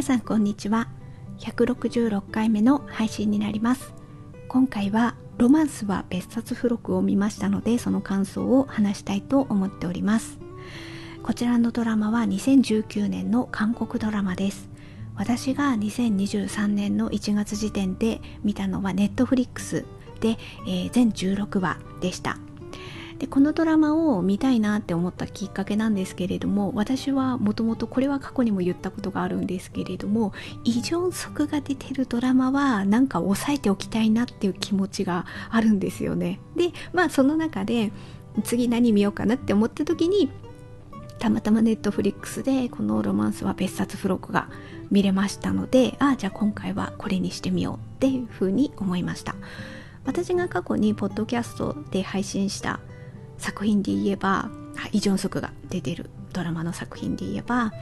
皆さんこんにちは。166回目の配信になります。今回はロマンスは別冊付録を見ましたのでその感想を話したいと思っております。こちらのドラマは2019年の韓国ドラマです。私が2023年の1月時点で見たのはネットフリックスで、えー、全16話でした。でこのドラマを見たいなって思ったきっかけなんですけれども私はもともとこれは過去にも言ったことがあるんですけれども異常則が出てるドラマはなんか抑えておきたいなっていう気持ちがあるんですよね。でまあその中で次何見ようかなって思った時にたまたまネットフリックスでこのロマンスは別冊付録が見れましたのでああじゃあ今回はこれにしてみようっていうふうに思いました。私が過去にポッドキャストで配信した作品で言えばイ・ジョンソクが出てるドラマの作品で言えば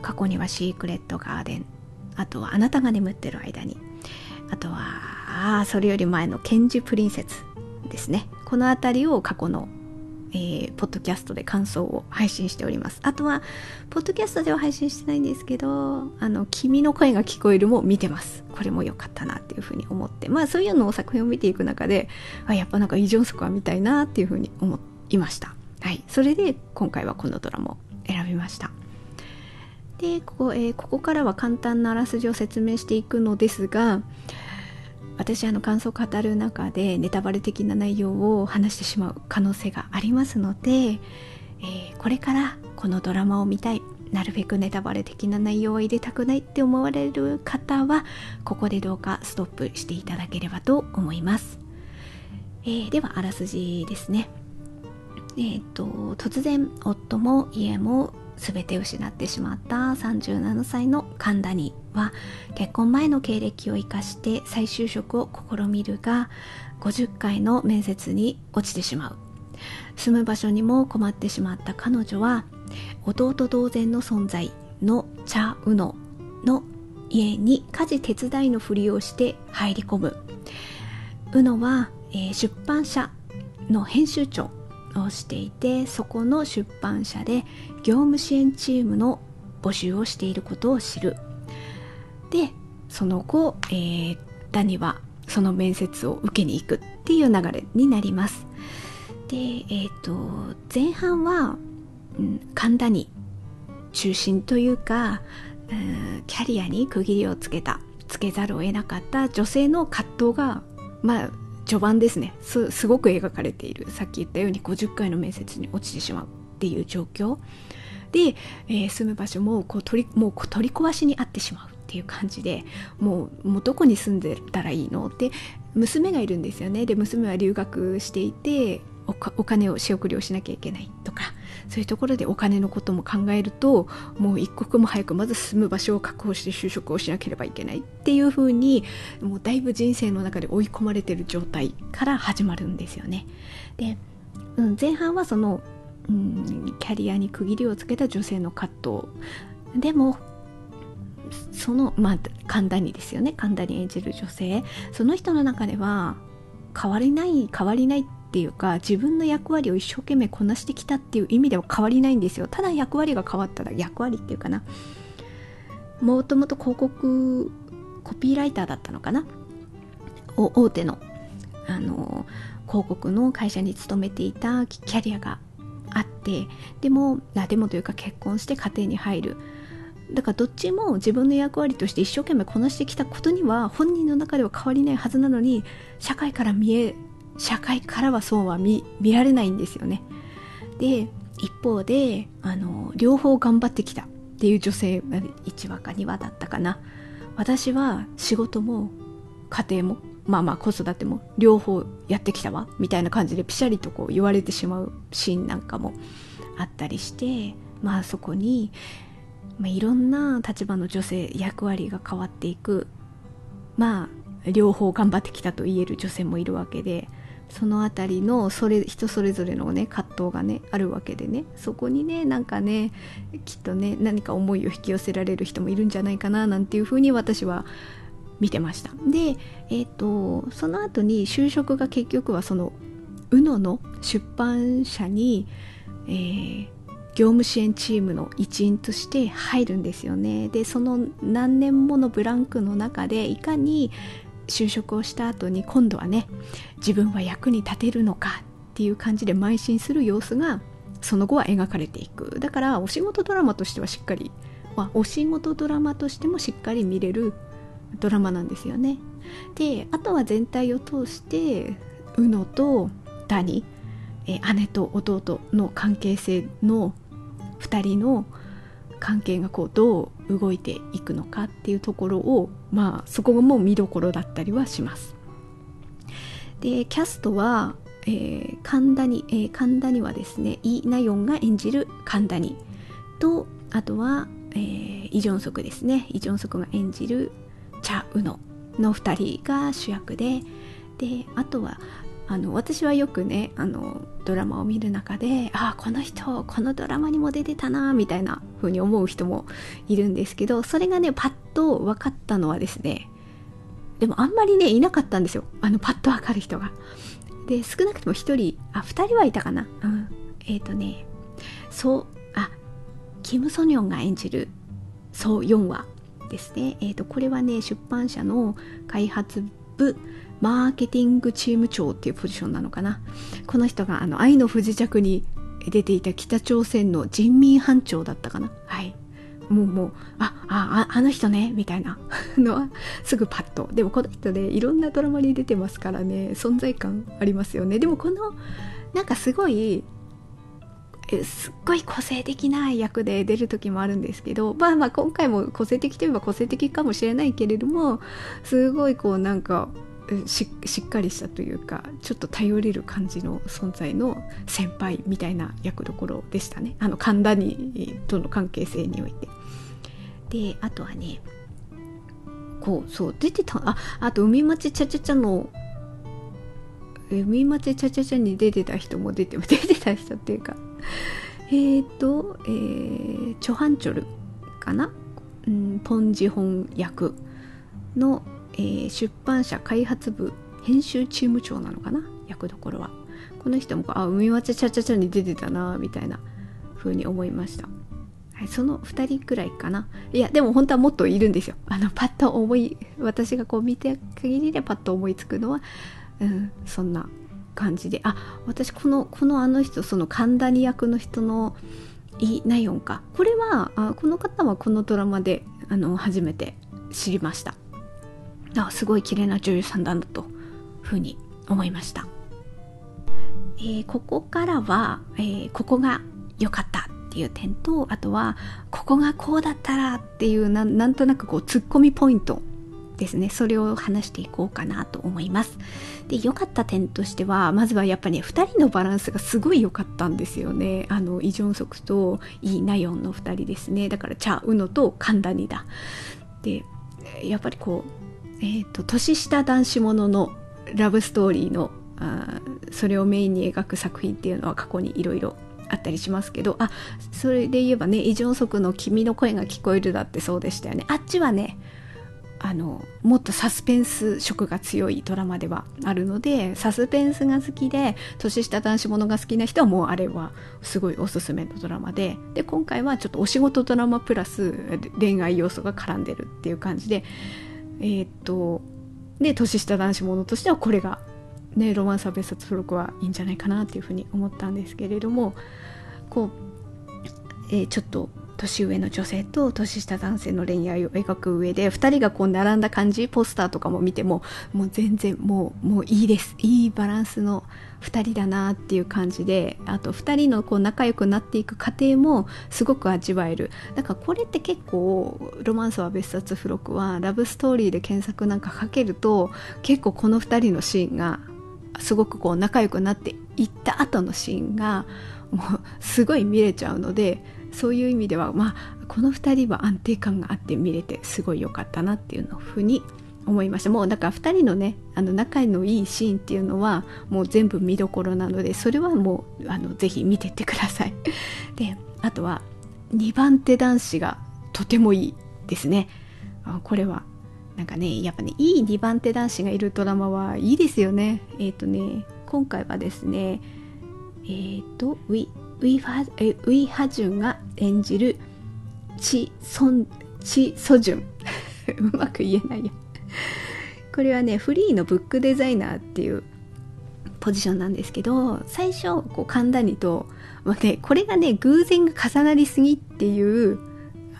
過去にはシークレットガーデンあとはあなたが眠ってる間にあとはそれより前のケンジプリンセスですねこの辺りを過去のえー、ポッドキャストで感想を配信しております。あとは、ポッドキャストでは配信してないんですけど、あの、君の声が聞こえるも見てます。これも良かったなっていうふうに思って、まあそういうのを作品を見ていく中で、あ、やっぱなんか異常則は見たいなっていうふうに思っていました。はい、それで今回はこのドラマを選びました。でここ,、えー、ここからは簡単なあらすじを説明していくのですが私あの感想を語る中でネタバレ的な内容を話してしまう可能性がありますので、えー、これからこのドラマを見たいなるべくネタバレ的な内容を入れたくないって思われる方はここでどうかストップしていただければと思います、えー、ではあらすじですねえーと、突然夫も家も全て失ってしまった37歳の神田には結婚前の経歴を生かして再就職を試みるが50回の面接に落ちてしまう。住む場所にも困ってしまった彼女は弟同然の存在のチャ・ウノの家に家事手伝いのふりをして入り込む。ウノは、えー、出版社の編集長。をしていてそこの出版社で業務支援チームの募集をしていることを知る。でその後、えー、ダニはその面接を受けに行くっていう流れになります。でえっ、ー、と前半は、うん、神田に中心というか、うん、キャリアに区切りをつけたつけざるを得なかった女性の葛藤がまあ序盤ですね。すごく描かれている。さっき言ったように50回の面接に落ちてしまうっていう状況。で、えー、住む場所もこう取りもう取り壊しにあってしまうっていう感じでもうもうどこに住んでたらいいの？って娘がいるんですよね。で娘は留学していてお金を仕送りをしなきゃいけないとか。そういうところでお金のことも考えるともう一刻も早くまず住む場所を確保して就職をしなければいけないっていうふうにもうだいぶ人生の中で追い込まれてる状態から始まるんですよね。で、うん、前半はその、うん、キャリアに区切りをつけた女性の葛藤。でもそのまあ神田にですよね。神田に演じる女性。その人の中では変わりない変わりないってっていうか自分の役割を一生懸命こなしてきたっていう意味では変わりないんですよ。ただ役割が変わったら役割っていうかな。もともと広告コピーライターだったのかな？大手のあの広告の会社に勤めていたキャリアがあってでもでもというか結婚して家庭に入る。だからどっちも自分の役割として一生懸命こなしてきたことには本人の中では変わりないはずなのに社会から見え社会からはそうは見られないんですよね。で一方であの両方頑張ってきたっていう女性が1話か2話だったかな私は仕事も家庭もまあまあ子育ても両方やってきたわみたいな感じでピシャリとこう言われてしまうシーンなんかもあったりしてまあそこに、まあ、いろんな立場の女性役割が変わっていくまあ両方頑張ってきたと言える女性もいるわけでその辺りのそれ人それぞれのね葛藤がねあるわけでね。そこにねなんかねきっとね何か思いを引き寄せられる人もいるんじゃないかななんていうふうに私は見てました。でえっ、ー、とその後に就職が結局はその UNO の出版社に、えー、業務支援チームの一員として入るんですよね。でその何年ものブランクの中でいかに就職をした後に今度はね自分は役に立てるのかっていう感じで邁進する様子がその後は描かれていく。だからお仕事ドラマとしてはしっかり、まあ、お仕事ドラマとしてもしっかり見れるドラマなんですよね。であとは全体を通して宇野とダニ姉と弟の関係性の2人の関係がこうどう動いていくのかっていうところをまあそこがもう見どころだったりはします。でキャストは、えー、神田に、えー、神田にはですねイ・ナヨンが演じる神田にとあとは、えー、イ・ジョンソクですね。イ・ジョンソクが演じるチャ・ウノの2人が主役でであとはあの私はよくねあのドラマを見る中でああこの人このドラマにも出てたなみたいな風に思う人もいるんですけどそれがねパッと分かったのはですねでもあんまりねいなかったんですよ。あのパッと分かる人が。で少なくとも1人あ2人はいたかな、うん、えっ、ー、とねそうあキム・ソニョンが演じるそう4話ですね、えーとこれはね出版社の開発部マーケティングチーム長っていうポジションなのかな。この人があの愛の不時着に出ていた北朝鮮の人民班長だったかな。はい。もうもうあああの人ねみたいな。のはすぐパッと。でもこの人ねいろんなドラマに出てますからね存在感ありますよね。でもこのなんかすごいすっごい個性的な役で出る時もあるんですけどまあまあ今回も個性的といえば個性的かもしれないけれどもすごいこうなんかしっかりしたというかちょっと頼れる感じの存在の先輩みたいな役どころでしたね。あの神田にとの関係性において。であとはねこうそう出てたああと海町ちゃちゃちゃの海町ちゃちゃちゃに出てた人も出て 出てた人っていうか。えっ、ー、と、えー、チョハンチョルかな、うん、ポンジホン役のえー、出版社開発部編集チーム長なのかな？役どころは。この人もあ海町ちゃちゃちゃに出てたなみたいな風に思いました、はい、その2人くらいかな。いやでも本当はもっといるんですよ。あのパッと思い私がこう見て限りでパッと思いつくのは、うん、そんな感じで。あ私このこのあの人その神谷役の人のイ・ナヨンか。これはあこの方はこのドラマであの初めて知りました。あすごい綺麗な女優さんだなとふうに思いました、えー、ここからは、えー、ここが良かったっていう点とあとはここがこうだったらっていうなんとなくこうツッコミポイントですね。それを話していこうかなと思います。で良かった点としてはまずはやっぱり、ね、2人のバランスがすごい良かったんですよね。あのイ・ジョンソクとイ・ナヨンの2人ですね。だからチャ・ウノとカンダニだ。でやっぱりこうえーと、年下男子もののラブストーリーのあそれをメインに描く作品っていうのは過去にいろいろあったりしますけどあそれで言えばねイ・ジョンソクの「君の声が聞こえる」だってそうでしたよね。あっちはねあのもっとサスペンス色が強いドラマではあるのでサスペンスが好きで年下男子ものが好きな人はもうあれはすごいおすすめのドラマでで今回はちょっとお仕事ドラマプラス恋愛要素が絡んでるっていう感じでえー、っとで年下男子ものとしてはこれがねロマンサー別冊付録はいいんじゃないかなっていうふうに思ったんですけれどもこう、えー、ちょっと年上の女性と年下男性の恋愛を描く上で2人がこう並んだ感じポスターとかも見てももう全然もうもういいです。いいバランスの2人だなっていう感じであと2人のこう仲良くなっていく過程もすごく味わえる。だからこれって結構「ロマンスは別冊付録」はラブストーリーで検索なんかかけると結構この2人のシーンがすごくこう仲良くなっていった後のシーンがもうすごい見れちゃうのでそういう意味ではまあこの2人は安定感があって見れてすごい良かったなっていうのふうに思いました。もうだから2人のねあの仲のいいシーンっていうのはもう全部見どころなのでそれはもうあのぜひ見てってください。であとは2番手男子がとてもいいですね。これはなんかねやっぱねいい2番手男子がいるドラマはいいですよね。えっ、ー、とね今回はですねえっ、ー、とウィウィファえウィハジュンが演じるチ・ソンチ・ソジュン。うまく言えないやこれはねフリーのブックデザイナーっていうポジションなんですけど最初こう神田にと、まあね、これがね偶然が重なりすぎっていう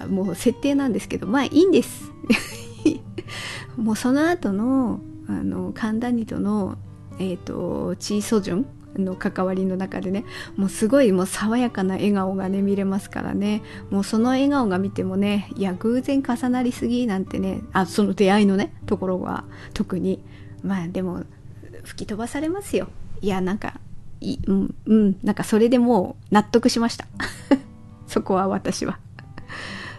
もう設定なんですけどまあいいんです。もうその後のあの神田にとのえっ、ー、とチソジュンの関わりの中でねもうすごいもう爽やかな笑顔がね見れますからね。もうその笑顔が見てもねいや偶然重なりすぎなんてねあその出会いのねところは特に。まあでも吹き飛ばされますよ。いやなんかいうんうんなんかそれでもう納得しました。そこは私は。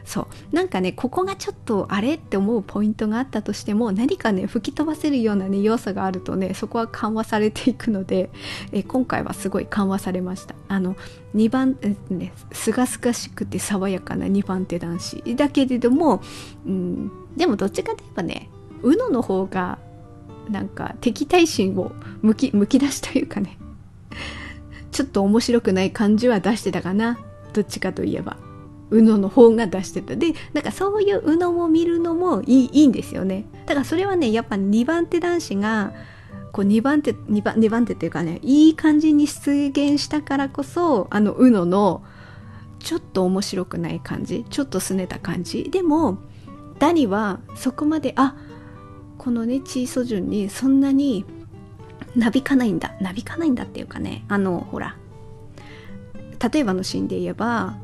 そう。なんかねここがちょっとあれって思うポイントがあったとしても何かね吹き飛ばせるようなね要素があるとねそこは緩和されていくのでえ今回はすごい緩和されました。あの2番ねすがすがしくて爽やかな2番手男子。だけれども、うん、でもどっちかといえばね UNO の方がなんか敵対心をむきむき出しというかねちょっと面白くない感じは出してたかな。どっちかといえば。うのの方が出してた。でなんかそういううのも見るのもいいいいんですよね。だからそれはねやっぱ2番手男子がこう2番手2番 ,2 番手っていうかねいい感じに出現したからこそあのうののちょっと面白くない感じちょっと拗ねた感じ。でもダニはそこまであこのねチーソジュンにそんなになびかないんだなびかないんだっていうかねあのほら例えばのシーンで言えば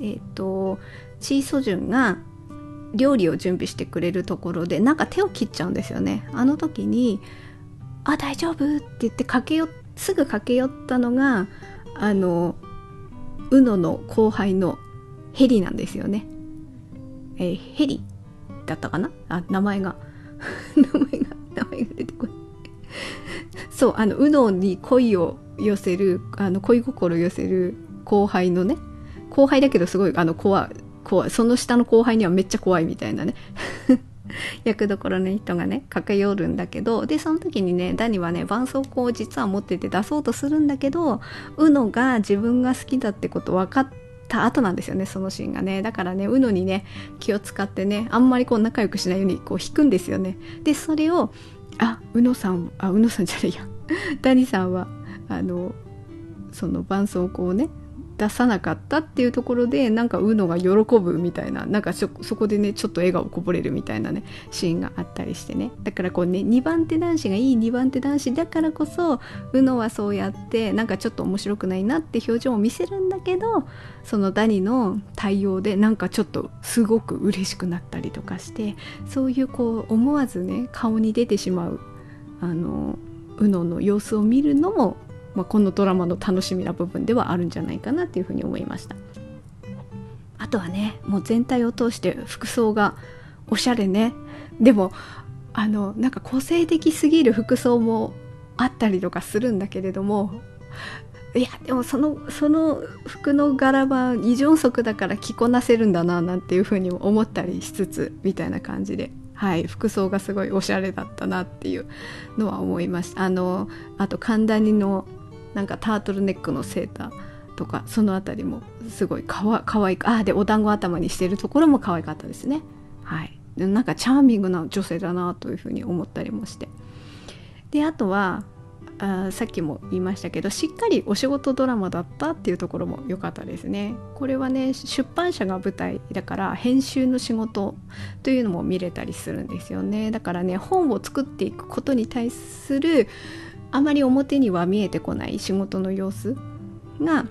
えっ、ー、とチーソジュンが料理を準備してくれるところでなんか手を切っちゃうんですよね。あの時に「あ大丈夫?」って言って駆けよすぐ駆け寄ったのがあのウノの後輩のヘリなんですよね、えー、ヘリだったかな？あ名前が。名前が名前が出てこない。そうあのウノに恋を寄せるあの恋心を寄せる後輩のね後輩だけどすごいあの怖い怖いその下の後輩にはめっちゃ怖いみたいなね。役どころの人がね駆け寄るんだけどでその時にねダニはね絆創膏を実は持ってて出そうとするんだけどウノが自分が好きだってこと分かった後なんですよねそのシーンがね。だからねウノにね気を使ってねあんまりこう仲良くしないようにこう引くんですよね。でそれをあウノさんあウノさんじゃないや。ダニさんはあのその絆創膏をね出さなかったっていうところでなんかうのが喜ぶみたいななんかそこでねちょっと笑顔こぼれるみたいなねシーンがあったりしてね。だからこうね2番手男子がいい2番手男子だからこそうのはそうやってなんかちょっと面白くないなって表情を見せるんだけどそのダニの対応でなんかちょっとすごく嬉しくなったりとかしてそういうこう思わずね顔に出てしまうあのうのの様子を見るのもまあ、このドラマの楽しみな部分ではあるんじゃないかなっていうふうに思いました。あとはねもう全体を通して服装がおしゃれね。でもあのなんか個性的すぎる服装もあったりとかするんだけれどもいやでもそのその服の柄は異常足だから着こなせるんだななんていうふうにも思ったりしつつみたいな感じではい服装がすごいおしゃれだったなっていうのは思いました。あのあと神田にのなんかタートルネックのセーターとかその辺りもすごいかわかわいくあでお団子頭にしてるところも可愛かったですね。はい。なんかチャーミングな女性だなというふうに思ったりもして。であとはあさっきも言いましたけどしっかりお仕事ドラマだったっていうところも良かったですね。これはね出版社が舞台だから編集の仕事というのも見れたりするんですよね。だからね本を作っていくことに対するあまり表には見えてこない仕事の様子が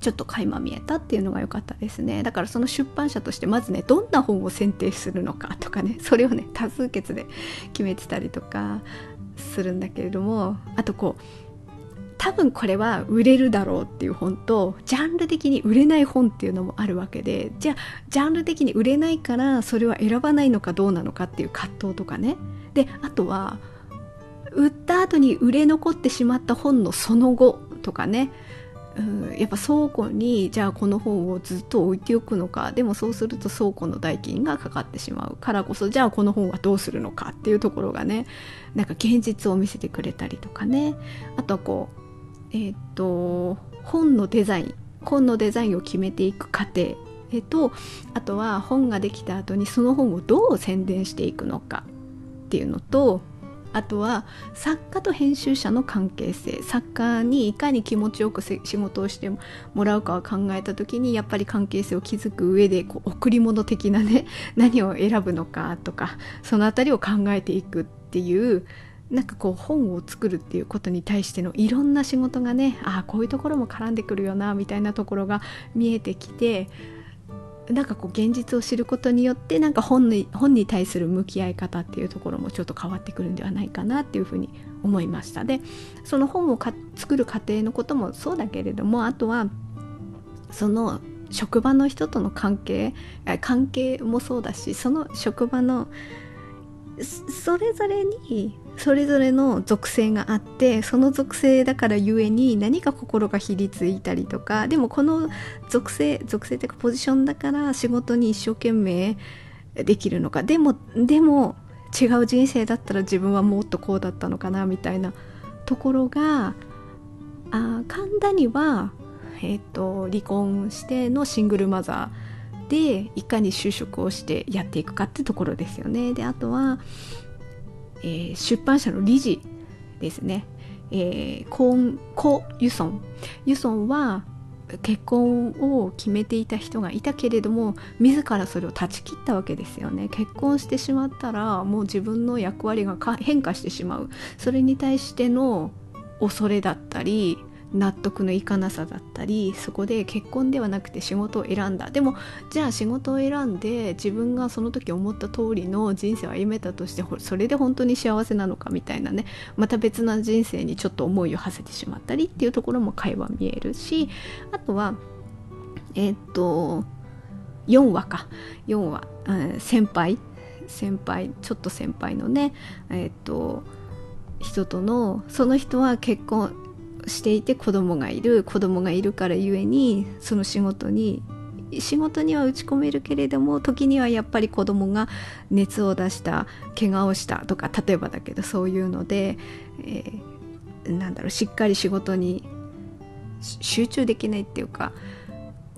ちょっと垣間見えたっていうのが良かったですね。だからその出版社としてまずねどんな本を選定するのかとかね それをね多数決で決めてたりとかするんだけれどもあとこう多分これは売れるだろうっていう本とジャンル的に売れない本っていうのもあるわけでじゃあジャンル的に売れないからそれは選ばないのかどうなのかっていう葛藤とかね。であとは売った後に売れ残ってしまった本のその後とかね、うん、やっぱ倉庫にじゃあこの本をずっと置いておくのか。でもそうすると倉庫の代金がかかってしまうからこそじゃあこの本はどうするのかっていうところがね。なんか現実を見せてくれたりとかね。あとはこうえー、っと本のデザイン。本のデザインを決めていく過程とあとは本ができた後にその本をどう宣伝していくのかっていうのとあとは作家と編集者の関係性。作家にいかに気持ちよく仕事をしてもらうかを考えた時にやっぱり関係性を築く上でこう贈り物的なね 何を選ぶのかとかその辺りを考えていくっていうなんかこう本を作るっていうことに対してのいろんな仕事がねああこういうところも絡んでくるよなみたいなところが見えてきてなんかこう現実を知ることによってなんか本に本に対する向き合い方っていうところもちょっと変わってくるんではないかなっていうふうに思いました。でその本を作る過程のこともそうだけれどもあとはその職場の人との関係関係もそうだしその職場のそれぞれにそれぞれの属性があってその属性だからゆえに何か心がひりついたりとかでもこの属性属性というかポジションだから仕事に一生懸命できるのかでもでも違う人生だったら自分はもっとこうだったのかなみたいなところがあ神田には、えーと離婚してのシングルマザーでいかに就職をしてやっていくかってところですよね。であとは、えー、出版社の理事ですね。えー、コンコ・ユソン。ユソンは結婚を決めていた人がいたけれども自らそれを断ち切ったわけですよね結婚してしまったらもう自分の役割が変化してしまうそれに対しての恐れだったり納得のいかなさだったりそこで結婚ではなくて仕事を選んだ。でもじゃあ仕事を選んで自分がその時思った通りの人生を歩めたとしてそれで本当に幸せなのかみたいなねまた別な人生にちょっと思いを馳せてしまったりっていうところも会話見えるしあとはえー、っと4話か。4話、うん、先輩。先輩ちょっと先輩のねえー、っと人とのその人は結婚していて子供がいる子供がいるからゆえにその仕事に仕事には打ち込めるけれども時にはやっぱり子供が熱を出した怪我をしたとか例えばだけどそういうので、えー、なんだろうしっかり仕事に集中できないっていうか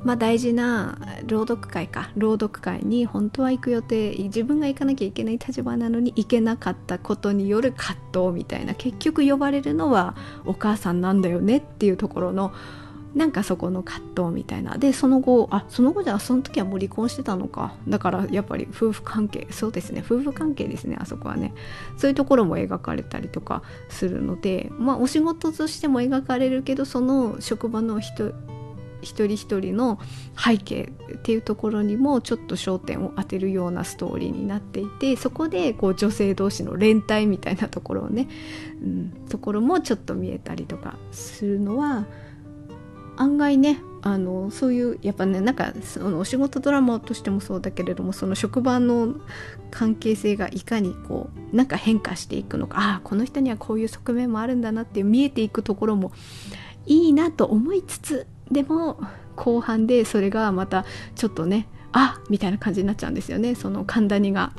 まあ、大事な朗読会か。朗読会に本当は行く予定自分が行かなきゃいけない立場なのに行けなかったことによる葛藤みたいな結局呼ばれるのはお母さんなんだよねっていうところのなんかそこの葛藤みたいな。でその後あその後じゃあその時はもう離婚してたのか。だからやっぱり夫婦関係そうですね。夫婦関係ですねあそこはね。そういうところも描かれたりとかするのでまあお仕事としても描かれるけどその職場の人一人一人の背景っていうところにもちょっと焦点を当てるようなストーリーになっていてそこでこう女性同士の連帯みたいなところをね、うん、ところもちょっと見えたりとかするのは案外ねあのそういうやっぱねなんかそのお仕事ドラマとしてもそうだけれどもその職場の関係性がいかにこうなんか変化していくのかああこの人にはこういう側面もあるんだなっていう見えていくところもいいなと思いつつでも後半でそれがまたちょっとねあみたいな感じになっちゃうんですよね。その神谷が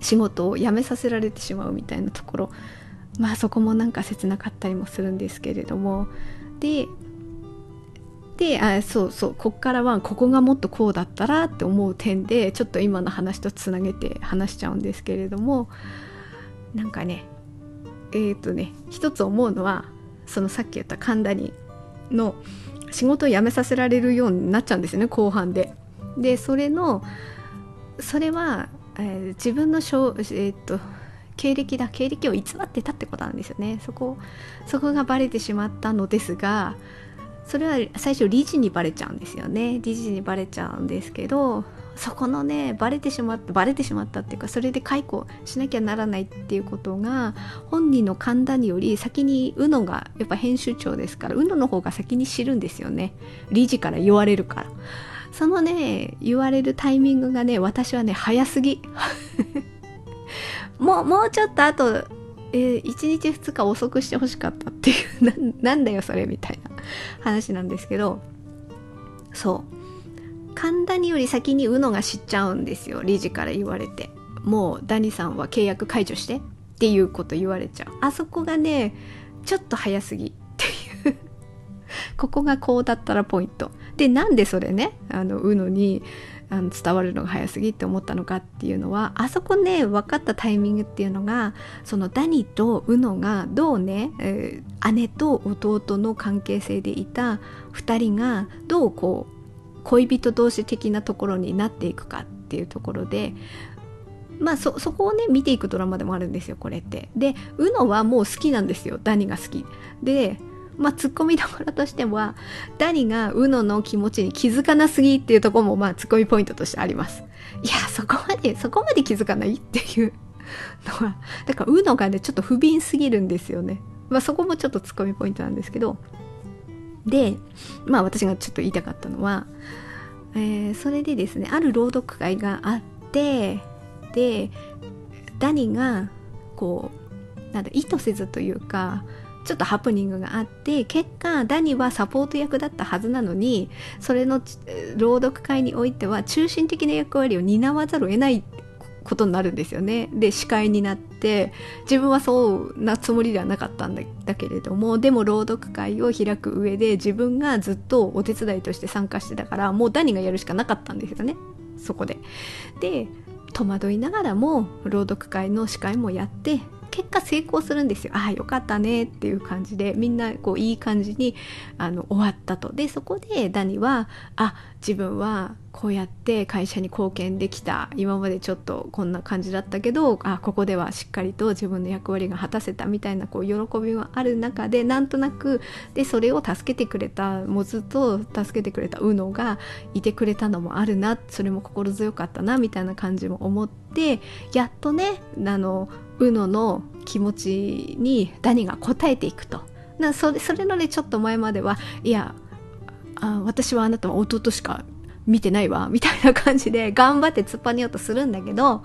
仕事を辞めさせられてしまうみたいなところ。まあそこもなんか切なかったりもするんですけれども。でであそうそうこっからはここがもっとこうだったらって思う点でちょっと今の話とつなげて話しちゃうんですけれども。なんかねえっ、ー、とね一つ思うのはそのさっき言った神谷の仕事を辞めさせられるようになっちゃうんですよね後半で。でそれのそれは、えー、自分のしょ、えー、っと経歴だ経歴を偽ってたってことなんですよねそこそこがバレてしまったのですがそれは最初理事にバレちゃうんですよね理事にバレちゃうんですけどそこのねバレてしまったバレてしまったっていうかそれで解雇しなきゃならないっていうことが本人の勘田により先に宇野がやっぱ編集長ですから宇野の方が先に知るんですよね。理事から言われるから。そのね言われるタイミングがね私はね早すぎ。もうもうちょっとあとえー、1日2日遅くしてほしかったっていうななんだよそれみたいな話なんですけどそう。神田により先に宇野が知っちゃうんですよ理事から言われて。もうダニさんは契約解除してっていうこと言われちゃう。あそこがねちょっと早すぎ。っていう。ここがこうだったらポイント。でなんでそれねあの UNO にあの伝わるのが早すぎって思ったのかっていうのはあそこね分かったタイミングっていうのがそのダニとウノがどうね、えー、姉と弟の関係性でいた2人がどうこう恋人同士的なところになっていくかっていうところでまあそこをね見ていくドラマでもあるんですよこれって。でウノはもう好きなんですよダニが好き。でまあ、ツッコミどころとしては、ダニがウノの気持ちに気づかなすぎっていうところも、まあ、ツッコミポイントとしてあります。いや、そこまで、そこまで気づかないっていうのは、だから、ウノがね、ちょっと不憫すぎるんですよね。まあ、そこもちょっとツッコミポイントなんですけど、で、まあ、私がちょっと言いたかったのは、えー、それでですね、ある朗読会があって、で、ダニが、こう、なんだ、意図せずというか、ちょっとハプニングがあって結果ダニはサポート役だったはずなのにそれの朗読会においては中心的な役割を担わざるを得ないことになるんですよね。で司会になって自分はそうなつもりではなかったんだけれどもでも朗読会を開く上で自分がずっとお手伝いとして参加してたからもうダニがやるしかなかったんですよねそこで。で戸惑いながらも朗読会の司会もやって結果成功するんですよああよかったねっていう感じでみんなこういい感じにあの終わったとでそこでダニはあ自分はこうやって会社に貢献できた今までちょっとこんな感じだったけどあここではしっかりと自分の役割が果たせたみたいなこう喜びはある中でなんとなくでそれを助けてくれたもうずっと助けてくれたウノがいてくれたのもあるなそれも心強かったなみたいな感じも思ってやっとねあのウノの気持ちにダニが応えていくと。なそれそれのねちょっと前まではいやあ私はあなたは弟しか見てないわみたいな感じで 頑張って突っ張りようとするんだけど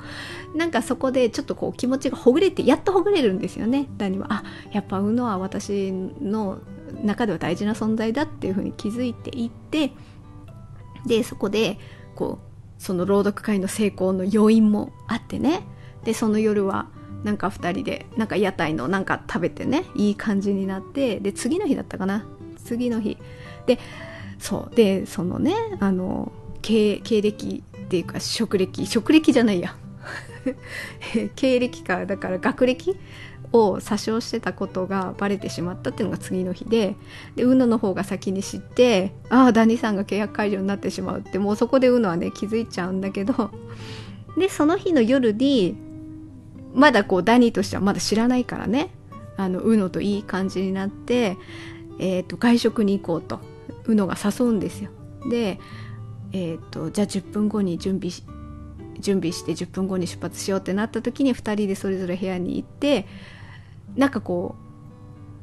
なんかそこでちょっとこう気持ちがほぐれてやっとほぐれるんですよね。ダニはあやっぱウノは私の中では大事な存在だっていうふうに気づいていってでそこでこうその朗読会の成功の要因もあってね。でその夜はなんか2人でなんか屋台のなんか食べてねいい感じになってで次の日だったかな。次の日。でそう。でそのねあの経経歴っていうか職歴。職歴じゃないや。経歴かだから学歴を詐称してたことがバレてしまったっていうのが次の日ででウノの方が先に知ってああダニさんが契約解除になってしまうってもうそこでウノはね気づいちゃうんだけどでその日の夜にまだこうダニとしてはまだ知らないからねあのウノといい感じになって、えーと、外食に行こうと。ウノが誘うんですよで、えーと、じゃあ10分後に準備し準備して10分後に出発しようってなった時に2人でそれぞれ部屋に行ってなんかこう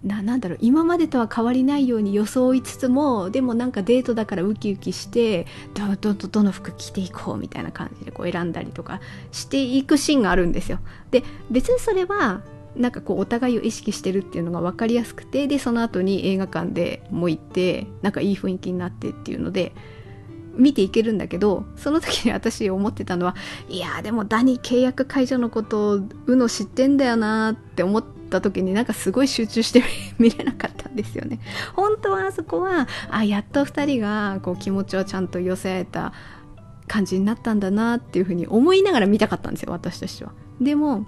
ななんだろう今までとは変わりないように装いつつもでもなんかデートだからウキウキしてどどどどの服着ていこうみたいな感じでこう選んだりとかしていくシーンがあるんですよ。で別にそれはなんかこうお互いを意識してるっていうのが分かりやすくてでその後に映画館でもう行ってなんかいい雰囲気になってっていうので見ていけるんだけどその時に私思ってたのはいやでもダニ契約解除のことうの知ってんだよなって思ってった時になんかすごい集中して 見れなかったんですよね。本当はあそこはあやっと2人がこう気持ちをちゃんと寄せ合えた感じになったんだなっていうふうに思いながら見たかったんですよ私としては。でも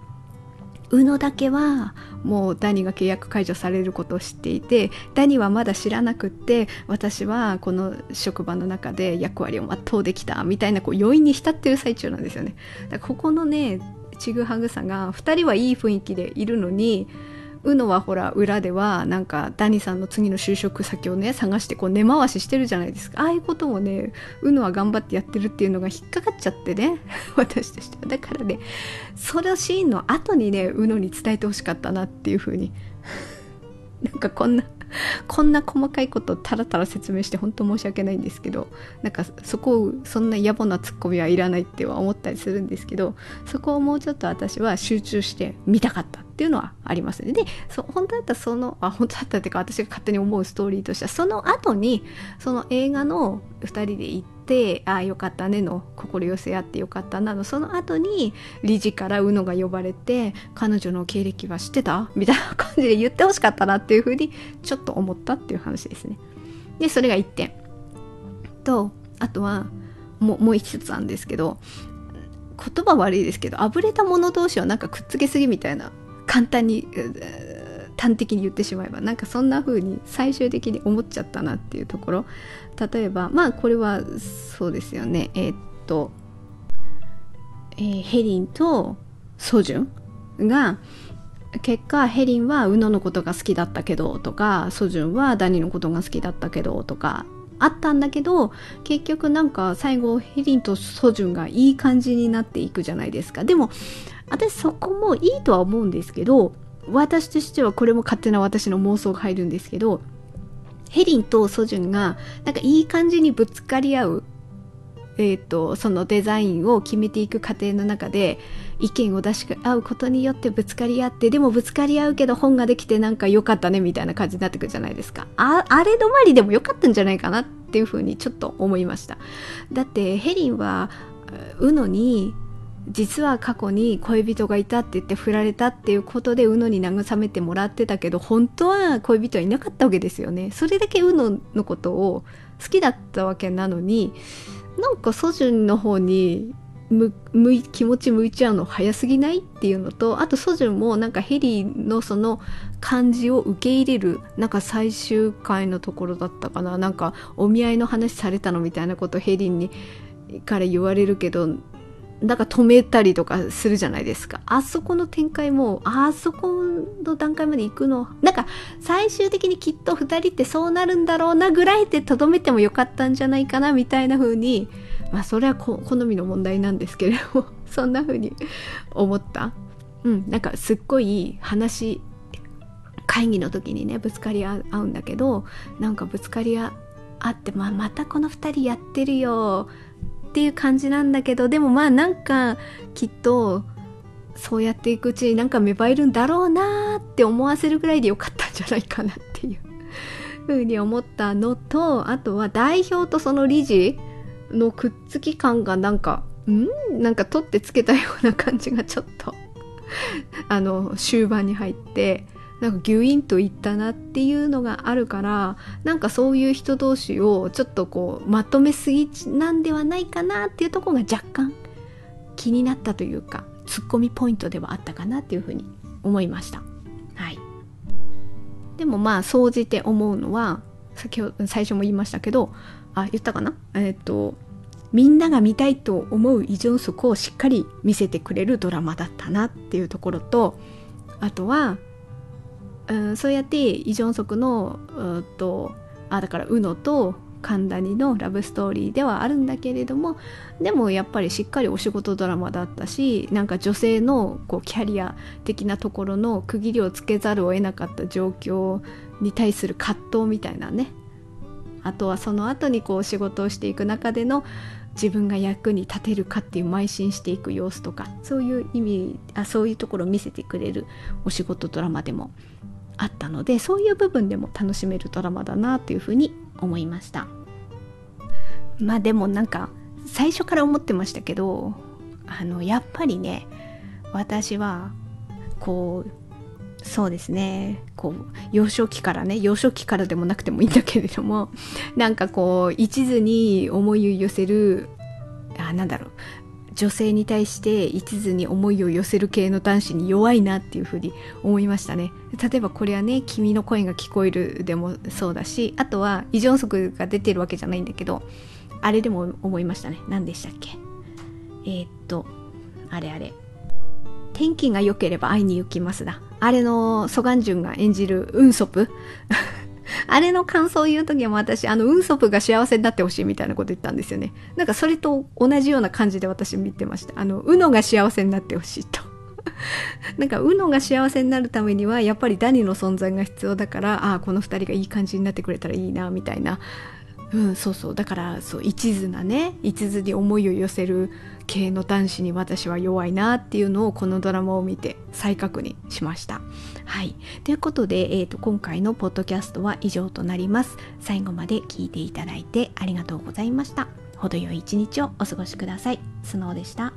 宇野だけはもうダニが契約解除されることを知っていてダニはまだ知らなくって私はこの職場の中で役割を全うできたみたいなこう余韻に浸ってる最中なんですよね。だからここのねちぐはぐさが2人はいい雰囲気でいるのにうのはほら裏ではなんかダニさんの次の就職先をね探してこう根回ししてるじゃないですか。ああいうこともねうのは頑張ってやってるっていうのが引っかかっちゃってね 私としては。だからねそのシーンの後にねうのに伝えてほしかったなっていう風に。なんかこんなこんな細かいことをタラタラ説明して本当申し訳ないんですけどなんかそこをそんな野暮なツッコミはいらないっては思ったりするんですけどそこをもうちょっと私は集中して見たかった。っていうのはありますね。でそ本当だったらそのあ本当だったっていうか私が勝手に思うストーリーとしてはその後にその映画の2人で行ってああよかったねの心寄せ合ってよかったなのその後に理事からうのが呼ばれて彼女の経歴は知ってた？みたいな感じで言ってほしかったなっていうふうにちょっと思ったっていう話ですね。でそれが1点。とあとはももう一つなんですけど言葉悪いですけどあぶれた者同士はなんかくっつけすぎみたいな簡単に端的に言ってしまえばなんかそんな風に最終的に思っちゃったなっていうところ。例えばまあこれはそうですよね。えー、っと、えー、ヘリンとソジュンが結果ヘリンはウノのことが好きだったけどとかソジュンはダニのことが好きだったけどとかあったんだけど結局なんか最後ヘリンとソジュンがいい感じになっていくじゃないですか。でも私そこもいいとは思うんですけど私としてはこれも勝手な私の妄想が入るんですけどヘリンとソジュンがなんかいい感じにぶつかり合うえーと、そのデザインを決めていく過程の中で意見を出し合うことによってぶつかり合ってでもぶつかり合うけど本ができてなんか良かったねみたいな感じになってくるじゃないですか。ああれ止まりでも良かったんじゃないかなっていうふうにちょっと思いました。だってヘリンはウノに実は過去に恋人がいたって言って振られたっていうことでウノに慰めてもらってたけど本当は恋人はいなかったわけですよね。それだけウノのことを好きだったわけなのになんかソジュンの方に気持ち向いちゃうの早すぎないっていうのとあとソジュンもなんかヘリーのその感じを受け入れるなんか最終回のところだったかな。なんかお見合いの話されたのみたいなことヘリにから言われるけどだか止めたりとかするじゃないですか。あそこの展開もあそこの段階まで行くのなんか最終的にきっと2人ってそうなるんだろうなぐらいでとどめてもよかったんじゃないかなみたいな風にまあそれは好みの問題なんですけれども そんな風に思った。うんなんかすっごい話会議の時にねぶつかり合うんだけどなんかぶつかり合って、まあ、またこの2人やってるよっていう感じなんだけどでもまあなんかきっとそうやっていくうちになんか芽生えるんだろうなって思わせるぐらいでよかったんじゃないかなっていうふうに思ったのとあとは代表とその理事のくっつき感がなんかん？なんか取ってつけたような感じがちょっとあの終盤に入って。なんかギュインといったなっていうのがあるからなんかそういう人同士をちょっとこうまとめすぎなんではないかなっていうとこが若干気になったというかツッコミポイントではあったかなっていうふうに思いました。はい、でもまあ総じて思うのは先ほど最初も言いましたけどあ言ったかな？えっ、とみんなが見たいと思うイ・ジョンソクをしっかり見せてくれるドラマだったなっていうところとあとはうん、そうやってイ・ジョンソクのうとあだからウノと神谷のラブストーリーではあるんだけれどもでもやっぱりしっかりお仕事ドラマだったしなんか女性のこうキャリア的なところの区切りをつけざるを得なかった状況に対する葛藤みたいなね。あとはその後にこう仕事をしていく中での自分が役に立てるかっていう邁進していく様子とかそういう意味あそういうところを見せてくれるお仕事ドラマでもあったのでそういう部分でも楽しめるドラマだなというふうに思いました。まあでもなんか最初から思ってましたけどあのやっぱりね私はこうそうですねこう幼少期からね幼少期からでもなくてもいいんだけれどもなんかこう一途に思いを寄せるあなんだろう女性に対して一途に思いを寄せる系の男子に弱いなっていうふうに思いましたね。例えばこれはね「君の声が聞こえる」でもそうだしあとはイ・ジョンソクが出てるわけじゃないんだけどあれでも思いましたね。何でしたっけ？えー、っとあれあれ。天気が良ければ会いに行きますだ。あれのソガンジュンが演じるウンソプあれの感想を言う時も私、あの、ウンソプが幸せになってほしいみたいなこと言ったんですよね。なんかそれと同じような感じで私見てました。あの、ウノが幸せになってほしいと。なんか、ウノが幸せになるためには、やっぱりダニの存在が必要だから、ああ、この二人がいい感じになってくれたらいいな、みたいな。うん、そうそう。だから、そう、一途なね、一途に思いを寄せる系の男子に私は弱いなっていうのをこのドラマを見て再確認しました。はい。ということで、えーと、今回のポッドキャストは以上となります。最後まで聞いていただいてありがとうございました。程よい一日をお過ごしください。スノーでした。